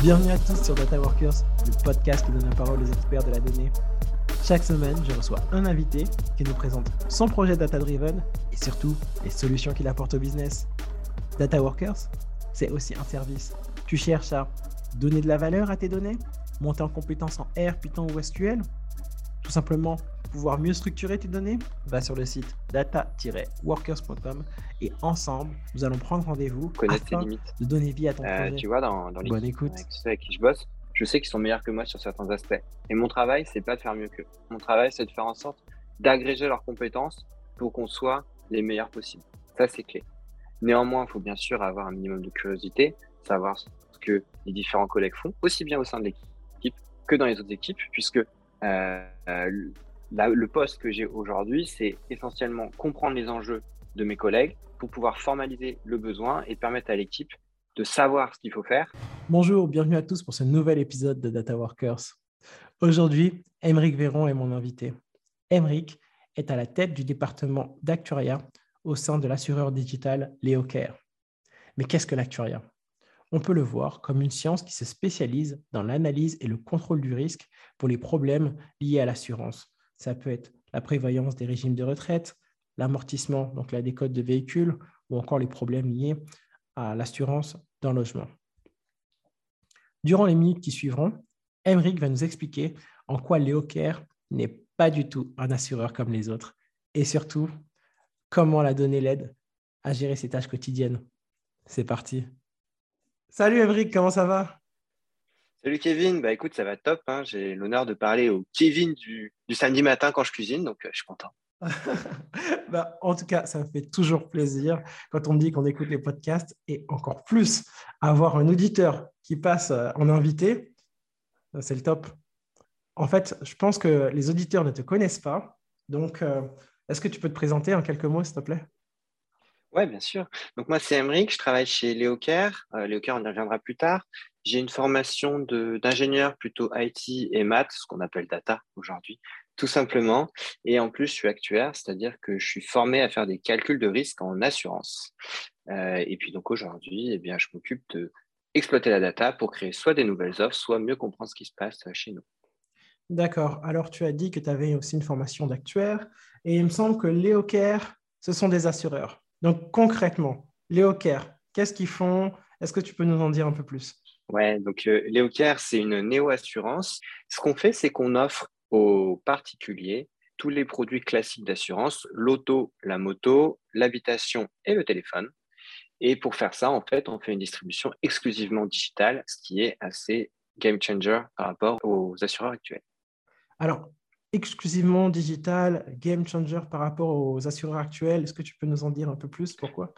Bienvenue à tous sur Data Workers, le podcast qui donne la parole aux experts de la donnée. Chaque semaine, je reçois un invité qui nous présente son projet data driven et surtout les solutions qu'il apporte au business. Data Workers, c'est aussi un service. Tu cherches à donner de la valeur à tes données, monter en compétences en R, Python ou SQL, tout simplement pouvoir mieux structurer tes données, va sur le site data-workers.com et ensemble, nous allons prendre rendez-vous connaître tes afin limites. de donner vie à ton Euh, projet. tu vois, dans, dans Bonne écoute. avec ceux avec qui je bosse, je sais qu'ils sont meilleurs que moi sur certains aspects. Et mon travail, c'est pas de faire mieux qu'eux. Mon travail, c'est de faire en sorte d'agréger leurs compétences pour qu'on soit les meilleurs possibles. Ça, c'est clé. Néanmoins, il faut bien sûr avoir un minimum de curiosité, savoir ce que les différents collègues font, aussi bien au sein de l'équipe que dans les autres équipes, puisque euh, euh, le poste que j'ai aujourd'hui, c'est essentiellement comprendre les enjeux de mes collègues pour pouvoir formaliser le besoin et permettre à l'équipe de savoir ce qu'il faut faire Bonjour, bienvenue à tous pour ce nouvel épisode de Data Workers. Aujourd'hui, Émeric Véron est mon invité. Émeric est à la tête du département d'actuariat au sein de l'assureur digital Leocare. Mais qu'est-ce que l'actuariat On peut le voir comme une science qui se spécialise dans l'analyse et le contrôle du risque pour les problèmes liés à l'assurance. Ça peut être la prévoyance des régimes de retraite, l'amortissement, donc la décote de véhicules, ou encore les problèmes liés à l'assurance d'un logement. Durant les minutes qui suivront, Emeric va nous expliquer en quoi Leocare n'est pas du tout un assureur comme les autres et surtout comment la donnée l'aide à gérer ses tâches quotidiennes. C'est parti. Salut Emeric, comment ça va? Salut Kevin, bah écoute, ça va top. hein. J'ai l'honneur de parler au Kevin du, du samedi matin quand je cuisine, donc euh, je suis content. Bah, En tout cas, ça me fait toujours plaisir quand on me dit qu'on écoute les podcasts et encore plus avoir un auditeur qui passe euh, en invité, c'est le top. En fait, je pense que les auditeurs ne te connaissent pas. Donc, euh, est-ce que tu peux te présenter en quelques mots, s'il te plaît? Ouais, bien sûr. Donc moi, c'est Emeric, je travaille chez Leocare. Euh, Leocare, on y reviendra plus tard. J'ai une formation d'ingénieur plutôt IT et maths, ce qu'on appelle data aujourd'hui, tout simplement. Et en plus, je suis actuaire, c'est-à-dire que je suis formé à faire des calculs de risque en assurance. Euh, et puis donc aujourd'hui, eh je m'occupe de exploiter la data pour créer soit des nouvelles offres, soit mieux comprendre ce qui se passe chez nous. D'accord. Alors, tu as dit que tu avais aussi une formation d'actuaire et il me semble que Leocare, ce sont des assureurs. Donc, concrètement, Leocare, qu'est-ce qu'ils font? Est-ce que tu peux nous en dire un peu plus? Ouais, donc euh, Leocare, c'est une néo-assurance. Ce qu'on fait, c'est qu'on offre aux particuliers tous les produits classiques d'assurance, l'auto, la moto, l'habitation et le téléphone. Et pour faire ça, en fait, on fait une distribution exclusivement digitale, ce qui est assez game changer par rapport aux assureurs actuels. Alors, exclusivement digital, game changer par rapport aux assureurs actuels. Est-ce que tu peux nous en dire un peu plus? Pourquoi?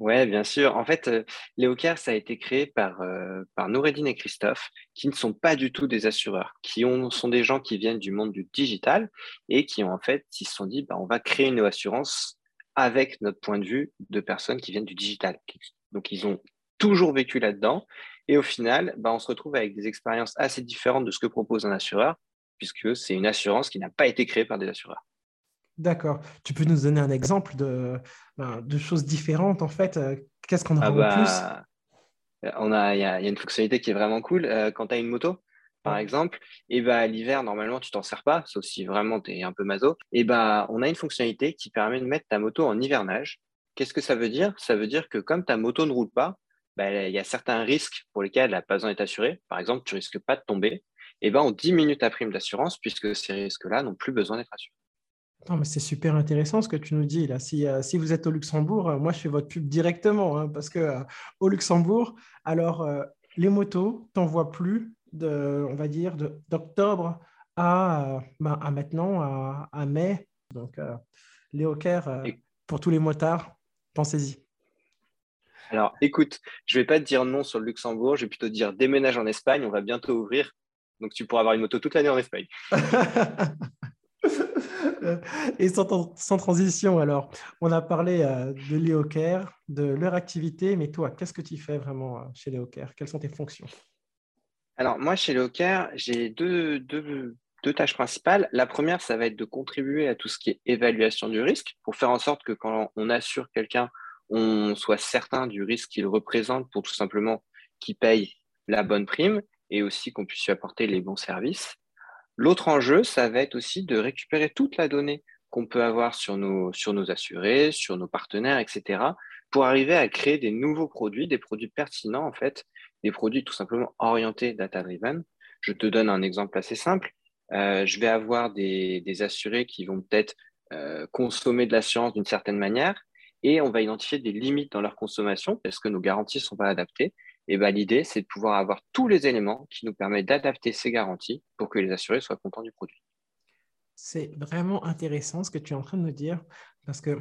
Ouais, bien sûr. En fait, euh, Leocare, ça a été créé par, euh, par et Christophe, qui ne sont pas du tout des assureurs, qui ont, sont des gens qui viennent du monde du digital et qui ont en fait, ils se sont dit, bah, on va créer une assurance avec notre point de vue de personnes qui viennent du digital. Donc, ils ont toujours vécu là-dedans. Et au final, bah, on se retrouve avec des expériences assez différentes de ce que propose un assureur, puisque c'est une assurance qui n'a pas été créée par des assureurs. D'accord. Tu peux nous donner un exemple de, ben, de choses différentes en fait euh, Qu'est-ce qu'on Ah en bah, euh, on a, il y a, il y a une fonctionnalité qui est vraiment cool. Euh, quand tu as une moto, par exemple, et bah, l'hiver, normalement, tu t'en sers pas, sauf si vraiment tu es un peu maso. Et bah, on a une fonctionnalité qui permet de mettre ta moto en hivernage. Qu'est-ce que ça veut dire? Ça veut dire que comme ta moto ne roule pas, bah, il y a certains risques pour lesquels elle n'a pas besoin d'être assurée. Par exemple, tu risques pas de tomber. Et ben, on diminue ta prime d'assurance puisque ces risques-là n'ont plus besoin d'être assurés. Non, mais c'est super intéressant ce que tu nous dis là. Si, euh, si vous êtes au Luxembourg, euh, moi je fais votre pub directement hein, parce que euh, au Luxembourg, alors les motos, t'en vois plus de, on va dire, d'octobre à, ben, à maintenant, à, à mai. Donc, euh, Et- pour tous les motards, pensez-y. Alors, écoute, je vais pas te dire non sur le Luxembourg, je vais plutôt te dire déménage en Espagne, on va bientôt ouvrir. Donc, tu pourras avoir une moto toute l'année en Espagne. Et sans, transition, alors, on a parlé euh, de Léo Kerr, de leur activité, mais toi, qu'est-ce que tu fais vraiment euh, chez Léo Kerr Quelles sont tes fonctions? Alors, moi, chez Locker, j'ai deux tâches principales. La première, ça va être de contribuer à tout ce qui est évaluation du risque pour faire en sorte que quand on assure quelqu'un, on soit certain du risque qu'il représente pour tout simplement qu'il paye la bonne prime et aussi qu'on puisse lui apporter les bons services. L'autre enjeu, ça va être aussi de récupérer toute la donnée qu'on peut avoir sur nos, sur nos assurés, sur nos partenaires, etc., pour arriver à créer des nouveaux produits, des produits pertinents, en fait, des produits tout simplement orientés data-driven. Je te donne un exemple assez simple. Euh, je vais avoir des, des, assurés qui vont peut-être euh, consommer de l'assurance d'une certaine manière et on va identifier des limites dans leur consommation parce que nos garanties ne sont pas adaptées. Et ben, l'idée, c'est de pouvoir avoir tous les éléments qui nous permettent d'adapter ces garanties pour que les assurés soient contents du produit. C'est vraiment intéressant ce que tu es en train de nous dire parce que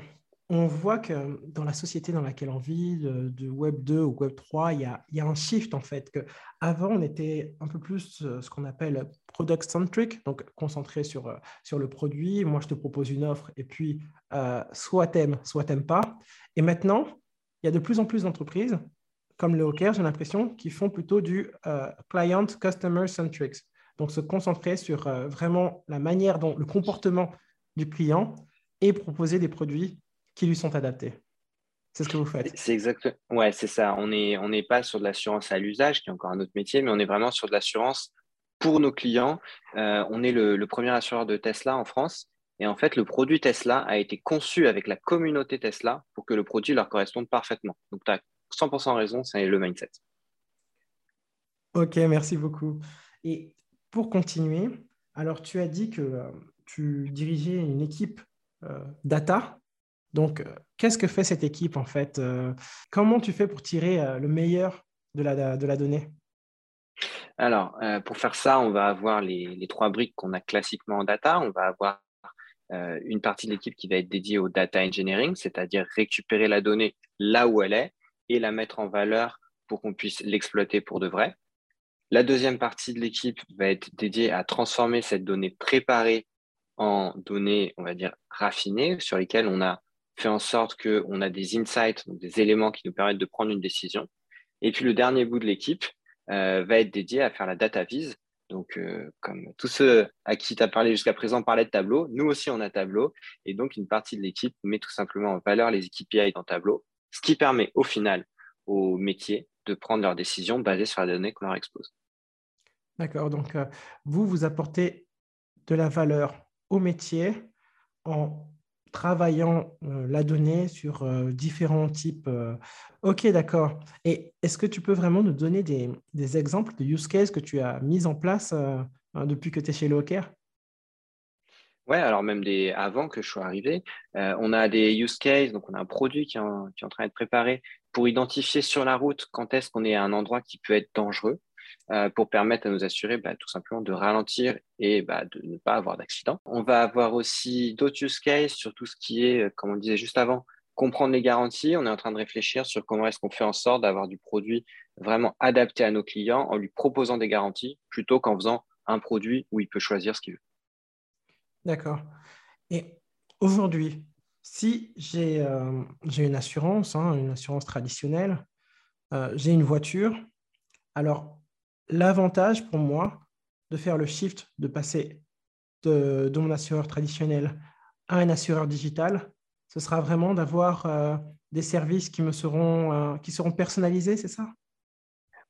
on voit que dans la société dans laquelle on vit, de, Web 2 ou Web 3, il y, a, un shift en fait. Que avant, on était un peu plus euh, ce qu'on appelle product centric, donc concentré sur, euh, sur le produit. Moi, je te propose une offre et puis euh, soit t'aimes, soit t'aimes pas. Et maintenant, il y a de plus en plus d'entreprises comme le Hocker, j'ai l'impression, qui font plutôt du client customer centric. Donc, se concentrer sur euh, vraiment la manière dont le comportement du client et proposer des produits qui lui sont adaptés. C'est ce que vous faites. C'est exact. Ouais, c'est ça. On n'est on pas sur de l'assurance à l'usage, qui est encore un autre métier, mais on est vraiment sur de l'assurance pour nos clients. Euh, on est le, premier assureur de Tesla en France. Et en fait, le produit Tesla a été conçu avec la communauté Tesla pour que le produit leur corresponde parfaitement. Donc, tu as 100% raison, c'est le mindset. Ok, merci beaucoup. Et pour continuer, alors tu as dit que euh, tu dirigeais une équipe euh, data. Donc, euh, qu'est-ce que fait cette équipe en fait Comment tu fais pour tirer le meilleur de la, de la donnée? Alors, pour faire ça, on va avoir les, les trois briques qu'on a classiquement en data. On va avoir une partie de l'équipe qui va être dédiée au data engineering, c'est-à-dire récupérer la donnée là où elle est et la mettre en valeur pour qu'on puisse l'exploiter pour de vrai. La deuxième partie de l'équipe va être dédiée à transformer cette donnée préparée en données, on va dire, raffinées, sur lesquelles on a fait en sorte qu'on a des insights, des éléments qui nous permettent de prendre une décision. Et puis le dernier bout de l'équipe euh, va être dédié à faire la data vise. Donc, euh, comme tous ceux à qui tu as parlé jusqu'à présent parlaient de tableau, nous aussi on a tableau. Et donc, une partie de l'équipe met tout simplement en valeur les KPI dans tableau, ce qui permet au final aux métiers de prendre leurs décisions basées sur la donnée qu'on leur expose. D'accord. Donc, euh, vous, vous apportez de la valeur au métier en travaillant euh, la donnée sur euh, différents types. Ok, d'accord. Et est-ce que tu peux vraiment nous donner des, exemples de use cases que tu as mis en place hein, depuis que tu es chez Locker? Ouais, alors même des, avant que je sois arrivé, on a des use cases, donc on a un produit qui est en, qui est en train d'être préparé pour identifier sur la route quand est-ce qu'on est à un endroit qui peut être dangereux. Euh, pour permettre à nos assurés bah, tout simplement de ralentir et bah, de ne pas avoir d'accident. On va avoir aussi d'autres use cases sur tout ce qui est, euh, comme on disait juste avant, comprendre les garanties. On est en train de réfléchir sur comment est-ce qu'on fait en sorte d'avoir du produit vraiment adapté à nos clients en lui proposant des garanties plutôt qu'en faisant un produit où il peut choisir ce qu'il veut. D'accord. Et aujourd'hui, si j'ai euh, une assurance, hein, une assurance traditionnelle, j'ai une voiture, alors l'avantage pour moi de faire le shift, de passer de, mon assureur traditionnel à un assureur digital, ce sera vraiment d'avoir euh, des services qui me seront, euh, qui seront personnalisés, c'est ça?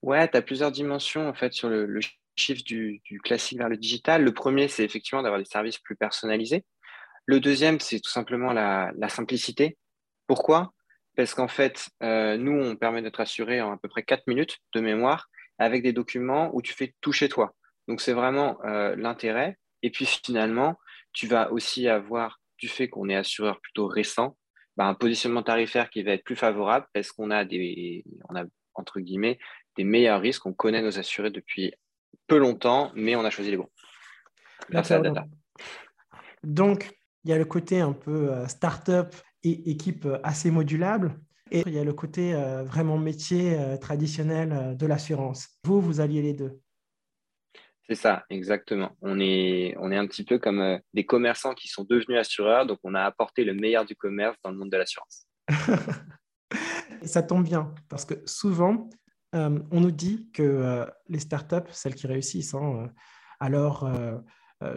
Ouais, tu as plusieurs dimensions en fait sur le, shift du, classique vers le digital. Le premier, c'est effectivement d'avoir des services plus personnalisés. Le deuxième, c'est tout simplement la, simplicité. Pourquoi? Parce qu'en fait, euh, nous, on permet d'être assuré en à peu près 4 minutes de mémoire avec des documents où tu fais tout chez toi. Donc, c'est vraiment euh, l'intérêt. Et puis, finalement, tu vas aussi avoir, du fait qu'on est assureur plutôt récent, bah, un positionnement tarifaire qui va être plus favorable parce qu'on a des, on a, entre guillemets, des meilleurs risques. On connaît nos assurés depuis peu longtemps, mais on a choisi les bons. Grâce à la data. Donc, il y a le côté un peu euh, start-up et équipe euh, assez modulable. Et il y a le côté euh, vraiment métier euh, traditionnel de l'assurance. Vous, vous alliez les deux. C'est ça, exactement. On est, on est un petit peu comme des commerçants qui sont devenus assureurs, donc on a apporté le meilleur du commerce dans le monde de l'assurance. ça tombe bien, parce que souvent, on nous dit que les startups, celles qui réussissent, hein, alors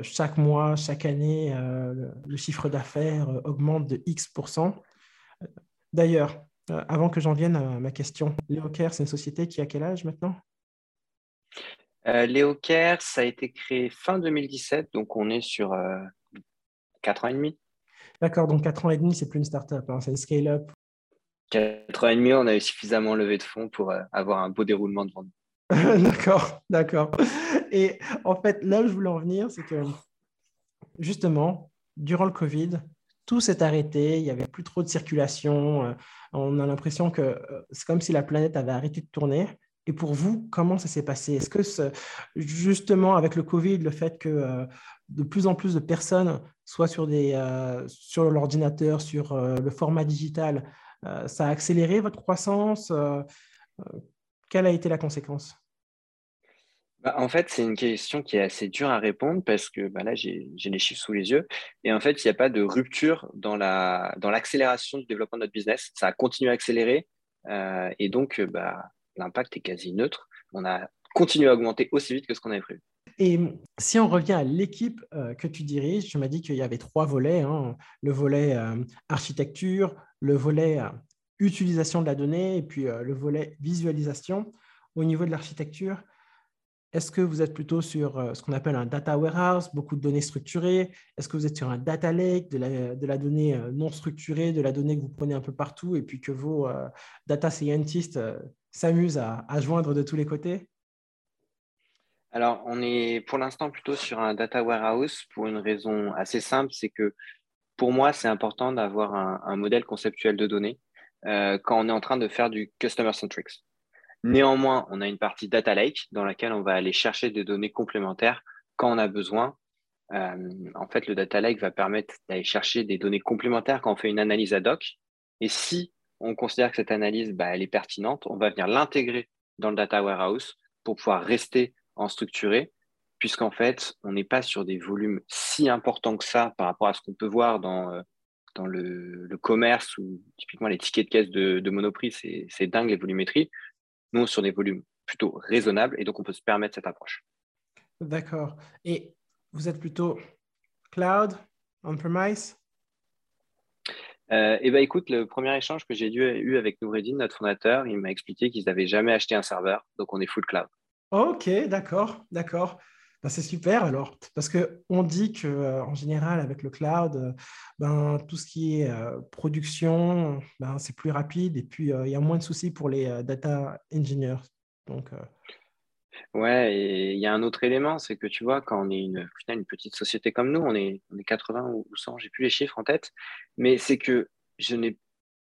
chaque mois, chaque année, le, chiffre d'affaires augmente de X%. D'ailleurs, avant que j'en vienne à ma question, Léo Kerr, c'est une société qui a quel âge maintenant? Léo Kerr, ça a été créé fin 2017, donc on est sur 4 ans et demi. D'accord, donc 4 ans et demi, c'est plus une start-up, hein, c'est une scale-up. 4 ans et demi, on a eu suffisamment levé de fonds pour euh, avoir un beau déroulement de vente. d'accord, d'accord. Et en fait, là où je voulais en venir, c'est que justement, durant le Covid, tout s'est arrêté, il n'y avait plus trop de circulation. Euh, on a l'impression que euh, c'est comme si la planète avait arrêté de tourner. Et pour vous, comment ça s'est passé? Est-ce que justement avec le Covid, le fait que de plus en plus de personnes soient sur, sur l'ordinateur, sur le format digital, ça a accéléré votre croissance Quelle a été la conséquence? Bah, en fait, c'est une question qui est assez dure à répondre parce que bah, là, j'ai les chiffres sous les yeux. Et en fait, il n'y a pas de rupture dans l'accélération dans du développement de notre business. Ça a continué à accélérer. et donc, bah, l'impact est quasi neutre. On a continué à augmenter aussi vite que ce qu'on avait prévu. Et si on revient à l'équipe euh, que tu diriges, tu m'as dit qu'il y avait trois volets, hein. le volet euh, architecture, le volet euh, utilisation de la donnée et puis le volet visualisation. Au niveau de l'architecture, est-ce que vous êtes plutôt sur ce qu'on appelle un data warehouse, beaucoup de données structurées? Est-ce que vous êtes sur un data lake, de la, de la, donnée non structurée, de la donnée que vous prenez un peu partout et puis que vos data scientists s'amusent à joindre de tous les côtés? Alors, on est pour l'instant plutôt sur un data warehouse pour une raison assez simple, c'est que pour moi, c'est important d'avoir un, modèle conceptuel de données euh, quand on est en train de faire du customer centrics. Néanmoins, on a une partie data lake dans laquelle on va aller chercher des données complémentaires quand on a besoin. Euh, en fait, le data lake va permettre d'aller chercher des données complémentaires quand on fait une analyse ad hoc. Et si on considère que cette analyse, bah, elle est pertinente, on va venir l'intégrer dans le data warehouse pour pouvoir rester en structuré, puisqu'en fait, on n'est pas sur des volumes si importants que ça par rapport à ce qu'on peut voir dans, euh, dans le, commerce ou typiquement les tickets de caisse de, de Monoprix, c'est dingue les volumétries. Nous, sur des volumes plutôt raisonnables et donc on peut se permettre cette approche. D'accord. Et vous êtes plutôt cloud, on-premise? Euh, eh ben, écoute, le premier échange que j'ai eu avec Noureddin, notre fondateur, il m'a expliqué qu'ils n'avaient jamais acheté un serveur, donc on est full cloud. Ok, d'accord, d'accord. Ben, c'est super alors, parce qu'on dit qu'en euh, général, avec le cloud, euh, ben, tout ce qui est euh, production, ben, c'est plus rapide et puis il y a moins de soucis pour les data engineers. Donc, Ouais, et il y a un autre élément, c'est que tu vois, quand on est une, une petite société comme nous, on est, on est 80 ou 100, j'ai plus les chiffres en tête, mais c'est que je ne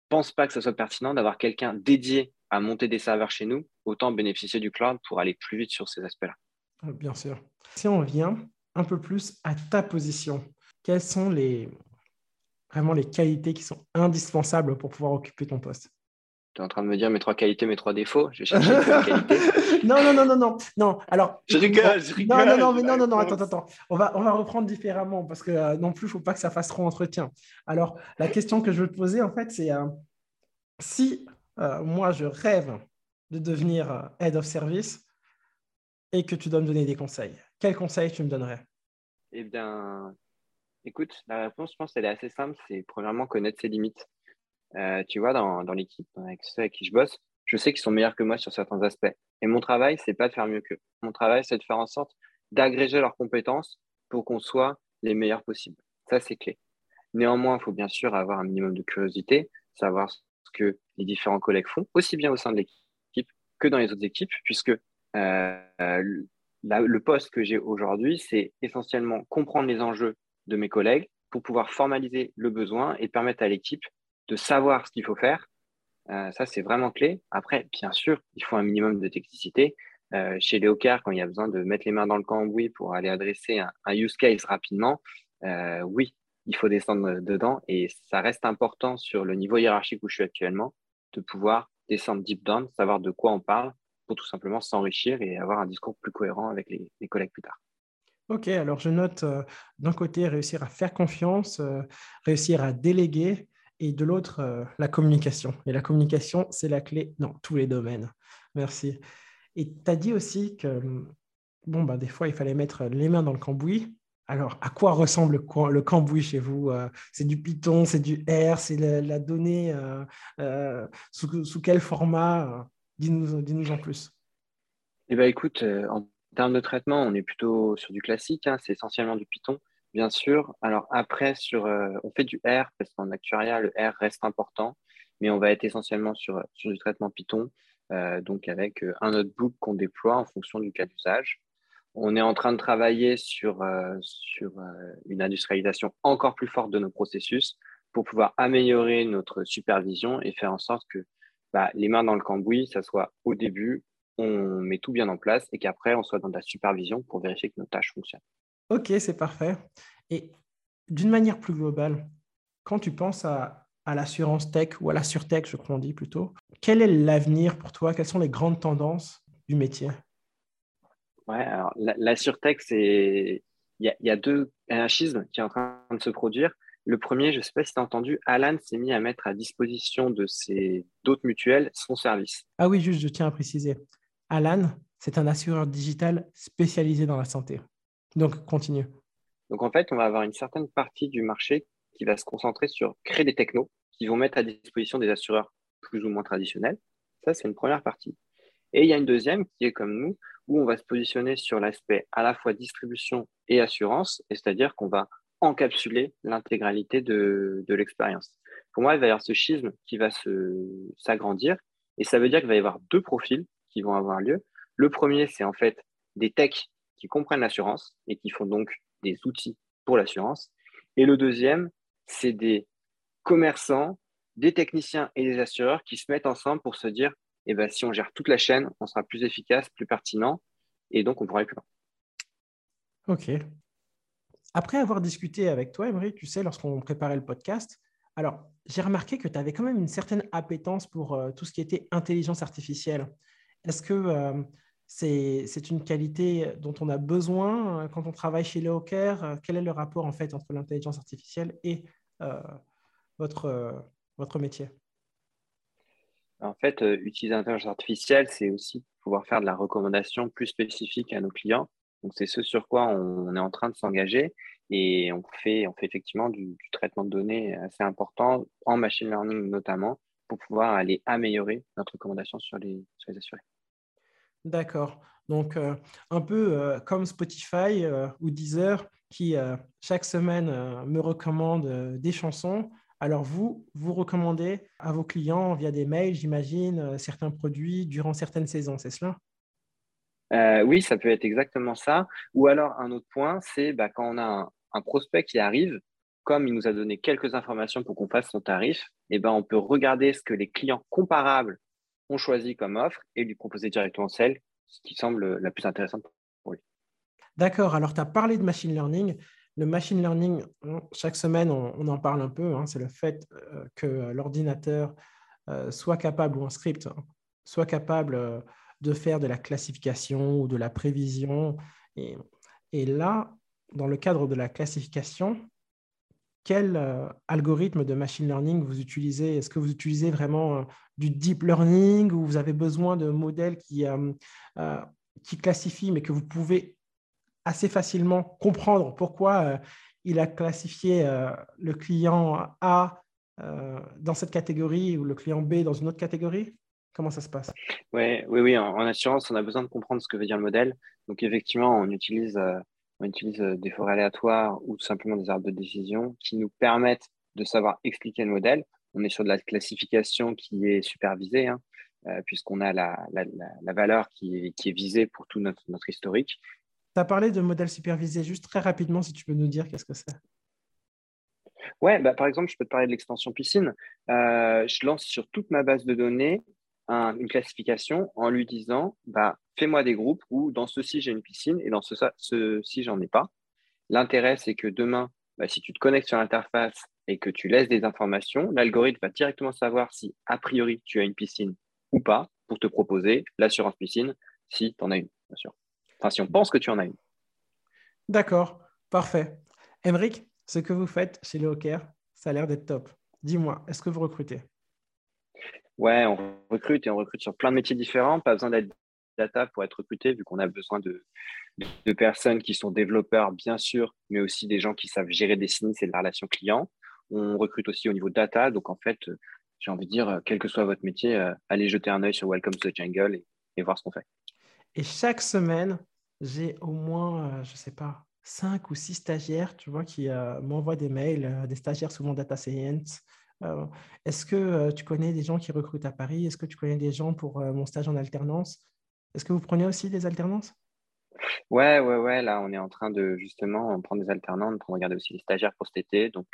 pense pas que ce soit pertinent d'avoir quelqu'un dédié à monter des serveurs chez nous, autant bénéficier du cloud pour aller plus vite sur ces aspects-là. Ah, bien sûr. Si on vient un peu plus à ta position, quelles sont les, vraiment les qualités qui sont indispensables pour pouvoir occuper ton poste? Tu es en train de me dire mes trois qualités, mes trois défauts? Je vais chercher les qualités. non, non, non, non, non, non. Alors, je rigole, je rigole. Non, non, non, mais non, non, non, attends, attends. On va, on va reprendre différemment parce que euh, non plus, il ne faut pas que ça fasse trop entretien. Alors, la question que je veux te poser, en fait, c'est euh, si euh, moi, je rêve de devenir euh, head of service et que tu dois me donner des conseils. Quels conseils tu me donnerais? Eh bien, écoute, la réponse, je pense, elle est assez simple. C'est premièrement connaître ses limites. Euh, tu vois, dans, dans l'équipe, avec ceux avec qui je bosse, je sais qu'ils sont meilleurs que moi sur certains aspects. Et mon travail, c'est pas de faire mieux qu'eux. Mon travail, c'est de faire en sorte d'agréger leurs compétences pour qu'on soit les meilleurs possibles. Ça, c'est clé. Néanmoins, il faut bien sûr avoir un minimum de curiosité, savoir ce que les différents collègues font, aussi bien au sein de l'équipe que dans les autres équipes, puisque euh, le poste que j'ai aujourd'hui, c'est essentiellement comprendre les enjeux de mes collègues pour pouvoir formaliser le besoin et permettre à l'équipe de savoir ce qu'il faut faire. Euh, ça, c'est vraiment clé. Après, bien sûr, il faut un minimum de technicité. Euh, chez Léo quand il y a besoin de mettre les mains dans le cambouis pour aller adresser un, un use case rapidement, oui, il faut descendre dedans et ça reste important sur le niveau hiérarchique où je suis actuellement de pouvoir descendre deep down, savoir de quoi on parle pour tout simplement s'enrichir et avoir un discours plus cohérent avec les, collègues plus tard. Ok, alors je note euh, d'un côté réussir à faire confiance, euh, réussir à déléguer et de l'autre euh, la communication. Et la communication, c'est la clé dans tous les domaines. Merci. Et tu as dit aussi que bon, bah, des fois, il fallait mettre les mains dans le cambouis Alors, à quoi ressemble le, cambouis chez vous C'est du Python, c'est du R, c'est la, donnée sous, quel format? Dis-nous dis en plus. Eh ben, écoute, en termes de traitement, on est plutôt sur du classique. Hein, c'est essentiellement du Python, bien sûr. Alors après, sur, on fait du R parce qu'en Actuaria, le R reste important, mais on va être essentiellement sur, sur du traitement Python. Euh, donc avec euh, un notebook qu'on déploie en fonction du cas d'usage. On est en train de travailler sur, euh, sur une industrialisation encore plus forte de nos processus pour pouvoir améliorer notre supervision et faire en sorte que bah, les mains dans le cambouis, ça soit au début, on met tout bien en place et qu'après, on soit dans la supervision pour vérifier que nos tâches fonctionnent. Ok, c'est parfait. Et d'une manière plus globale, quand tu penses à à l'assurance tech ou à la surtech, je crois qu'on dit plutôt. Quel est l'avenir pour toi? Quelles sont les grandes tendances du métier? Ouais, alors la, surtech, c'est il y, a, deux un schisme qui est en train de se produire. Le premier, je ne sais pas si tu as entendu, Alan s'est mis à mettre à disposition de ses d'autres mutuelles son service. Ah oui, juste, je tiens à préciser. Alan, c'est un assureur digital spécialisé dans la santé. Donc, continue. Donc, en fait, on va avoir une certaine partie du marché qui va se concentrer sur créer des technos qui vont mettre à disposition des assureurs plus ou moins traditionnels. Ça, c'est une première partie. Et il y a une deuxième qui est comme nous, où on va se positionner sur l'aspect à la fois distribution et assurance, c'est-à-dire qu'on va encapsuler l'intégralité de, l'expérience. Pour moi, il va y avoir ce schisme qui va s'agrandir, et ça veut dire qu'il va y avoir deux profils qui vont avoir lieu. Le premier, c'est en fait des techs qui comprennent l'assurance et qui font donc des outils pour l'assurance. Et le deuxième, c'est des commerçants, des techniciens et des assureurs qui se mettent ensemble pour se dire eh ben, si on gère toute la chaîne, on sera plus efficace, plus pertinent et donc on pourra aller plus loin. Ok. Après avoir discuté avec toi, Emery, tu sais, lorsqu'on préparait le podcast, alors j'ai remarqué que tu avais quand même une certaine appétence pour euh, tout ce qui était intelligence artificielle. Est-ce que euh, c'est une qualité dont on a besoin euh, quand on travaille chez Leo Quel est le rapport en fait entre l'intelligence artificielle et votre, votre métier? En fait, utiliser l'intelligence artificielle, c'est aussi pouvoir faire de la recommandation plus spécifique à nos clients. Donc, c'est ce sur quoi on, est en train de s'engager et on fait, effectivement du, traitement de données assez important, en machine learning notamment, pour pouvoir aller améliorer notre recommandation sur les, sur assurés. D'accord. Donc, euh, un peu comme Spotify ou Deezer, qui chaque semaine me recommande des chansons. Alors vous, vous recommandez à vos clients via des mails, j'imagine, euh, certains produits durant certaines saisons, c'est cela? Euh, Oui, ça peut être exactement ça. Ou alors un autre point, c'est bah, quand on a un, prospect qui arrive, comme il nous a donné quelques informations pour qu'on fasse son tarif, eh ben, on peut regarder ce que les clients comparables ont choisi comme offre et lui proposer directement celle qui semble la plus intéressante pour lui. D'accord, alors tu as parlé de machine learning. Le machine learning, chaque semaine, on, en parle un peu. Hein, c'est le fait euh, que l'ordinateur euh, soit capable, ou un script, hein, soit capable de faire de la classification ou de la prévision. Et, là, dans le cadre de la classification, quel algorithme de machine learning vous utilisez? Est-ce que vous utilisez vraiment du deep learning ou vous avez besoin de modèles qui, qui classifient mais que vous pouvez assez facilement comprendre pourquoi euh, il a classifié euh, le client A euh, dans cette catégorie ou le client B dans une autre catégorie? Comment ça se passe? Ouais, Oui, oui, en, assurance, on a besoin de comprendre ce que veut dire le modèle. Donc, effectivement, on utilise, on utilise des forêts aléatoires ou tout simplement des arbres de décision qui nous permettent de savoir expliquer le modèle. On est sur de la classification qui est supervisée, hein, puisqu'on a la, la, la, valeur qui est, qui est visée pour tout notre, notre historique. Tu as parlé de modèle supervisé. Juste très rapidement, si tu peux nous dire qu'est-ce que c'est? Ouais, bah, par exemple, je peux te parler de l'extension piscine. Euh, je lance sur toute ma base de données une classification en lui disant bah, fais-moi des groupes où dans ceci j'ai une piscine et dans ce, ceci j'en ai pas. L'intérêt, c'est que demain, bah, si tu te connectes sur l'interface et que tu laisses des informations, l'algorithme va directement savoir si a priori tu as une piscine ou pas pour te proposer l'assurance piscine si tu en as une, bien sûr. Enfin, si on pense que tu en as une. D'accord, parfait. Emric, ce que vous faites chez le ça a l'air d'être top. Dis-moi, est-ce que vous recrutez? Ouais, on recrute et on recrute sur plein de métiers différents. Pas besoin d'être data pour être recruté, vu qu'on a besoin de, personnes qui sont développeurs, bien sûr, mais aussi des gens qui savent gérer des sinistres et de la relation client. On recrute aussi au niveau data. Donc, en fait, j'ai envie de dire, quel que soit votre métier, allez jeter un œil sur Welcome to the Jungle et, voir ce qu'on fait. Et chaque semaine, j'ai au moins, je ne sais pas, cinq ou six stagiaires, tu vois, qui m'envoient des mails, des stagiaires souvent data science, euh, est-ce que euh, tu connais des gens qui recrutent à Paris? Est-ce que tu connais des gens pour euh, mon stage en alternance? Est-ce que vous prenez aussi des alternances? Ouais, ouais, ouais. Là, on est en train de justement prendre des alternantes pour regarder aussi les stagiaires pour cet été. Donc,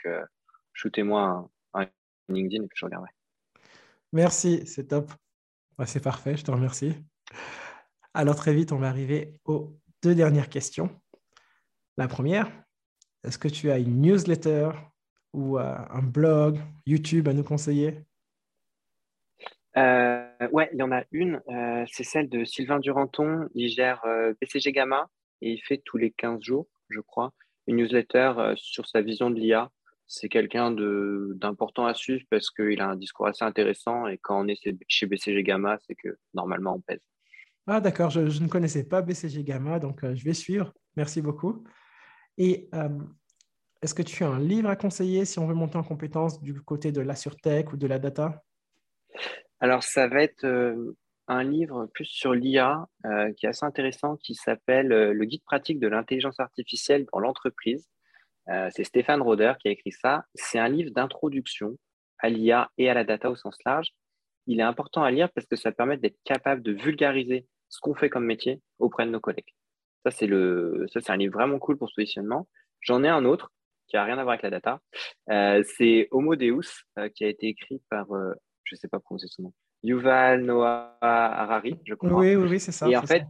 shootez-moi un, LinkedIn et puis je regarderai. Merci, c'est top. c'est parfait, je te remercie. Alors, très vite, on va arriver aux deux dernières questions. La première, est-ce que tu as une newsletter? Ou euh, un blog, YouTube à nous conseiller? Euh, Ouais, il y en a une. Euh, c'est celle de Sylvain Duranton. Il gère BCG Gamma et il fait tous les 15 jours, je crois, une newsletter sur sa vision de l'IA. C'est quelqu'un d'important à suivre parce qu'il a un discours assez intéressant et quand on est chez BCG Gamma, c'est que normalement on pèse. Ah d'accord, je, ne connaissais pas BCG Gamma, donc je vais suivre. Merci beaucoup. Et est-ce que tu as un livre à conseiller si on veut monter en compétence du côté de la ou de la data? Alors, ça va être euh, un livre plus sur l'IA euh, qui est assez intéressant, qui s'appelle euh, Le guide pratique de l'intelligence artificielle dans l'entreprise. c'est Stéphane Roder qui a écrit ça. C'est un livre d'introduction à l'IA et à la data au sens large. Il est important à lire parce que ça permet d'être capable de vulgariser ce qu'on fait comme métier auprès de nos collègues. Ça, c'est un livre vraiment cool pour ce positionnement. J'en ai un autre qui n'a rien à voir avec la data. Euh, c'est Homo Deus, euh, qui a été écrit par, euh, je ne sais pas prononcer son nom, Yuval Noah Harari, je crois. Oui, oui, oui c'est ça. Et en, fait,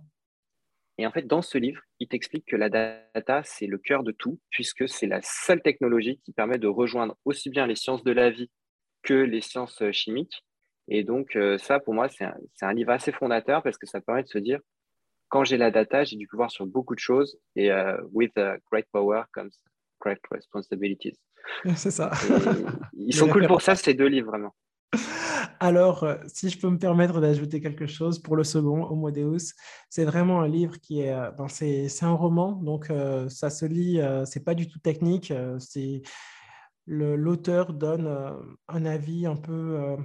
et en fait, dans ce livre, il t'explique que la data, c'est le cœur de tout, puisque c'est la seule technologie qui permet de rejoindre aussi bien les sciences de la vie que les sciences chimiques. Et donc, ça, pour moi, c'est un, un, livre assez fondateur parce que ça permet de se dire, quand j'ai la data, j'ai du pouvoir sur beaucoup de choses. Et with great power comes Correct Responsibilities. C'est ça. ils sont cool pour ça, ces deux livres, vraiment. Alors, euh, si je peux me permettre d'ajouter quelque chose pour le second, Homo Deus, c'est vraiment un livre qui est, euh, ben c'est, un roman, donc euh, ça se lit, c'est pas du tout technique, c'est l'auteur donne un avis un peu,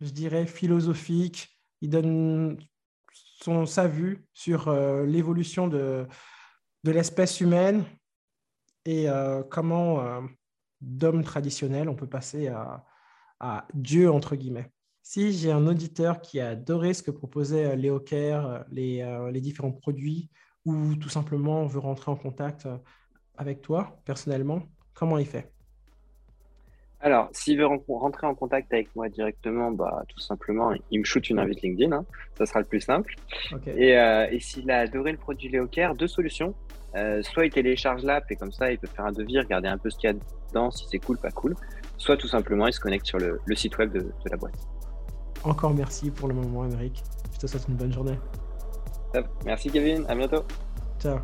je dirais, philosophique, il donne son, sa vue sur l'évolution de, de l'espèce humaine et euh, comment euh, d'homme traditionnel on peut passer à, Dieu, entre guillemets. Si j'ai un auditeur qui a adoré ce que proposait euh, Léo Kerr, les, les, différents produits, ou tout simplement veut rentrer en contact avec toi personnellement, comment il fait? Alors, s'il veut rentrer en contact avec moi directement, bah, tout simplement, il me shoot une invite LinkedIn. Hein. Ça sera le plus simple. Et, et s'il a adoré le produit Léo Care, deux solutions. Euh, soit il télécharge l'app et comme ça, il peut faire un devis, regarder un peu ce qu'il y a dedans, si c'est cool, pas cool. Soit tout simplement, il se connecte sur le, site web de, de, la boîte. Encore merci pour le moment, Émeric. Je te souhaite une bonne journée. Merci, Kevin. À bientôt. Ciao.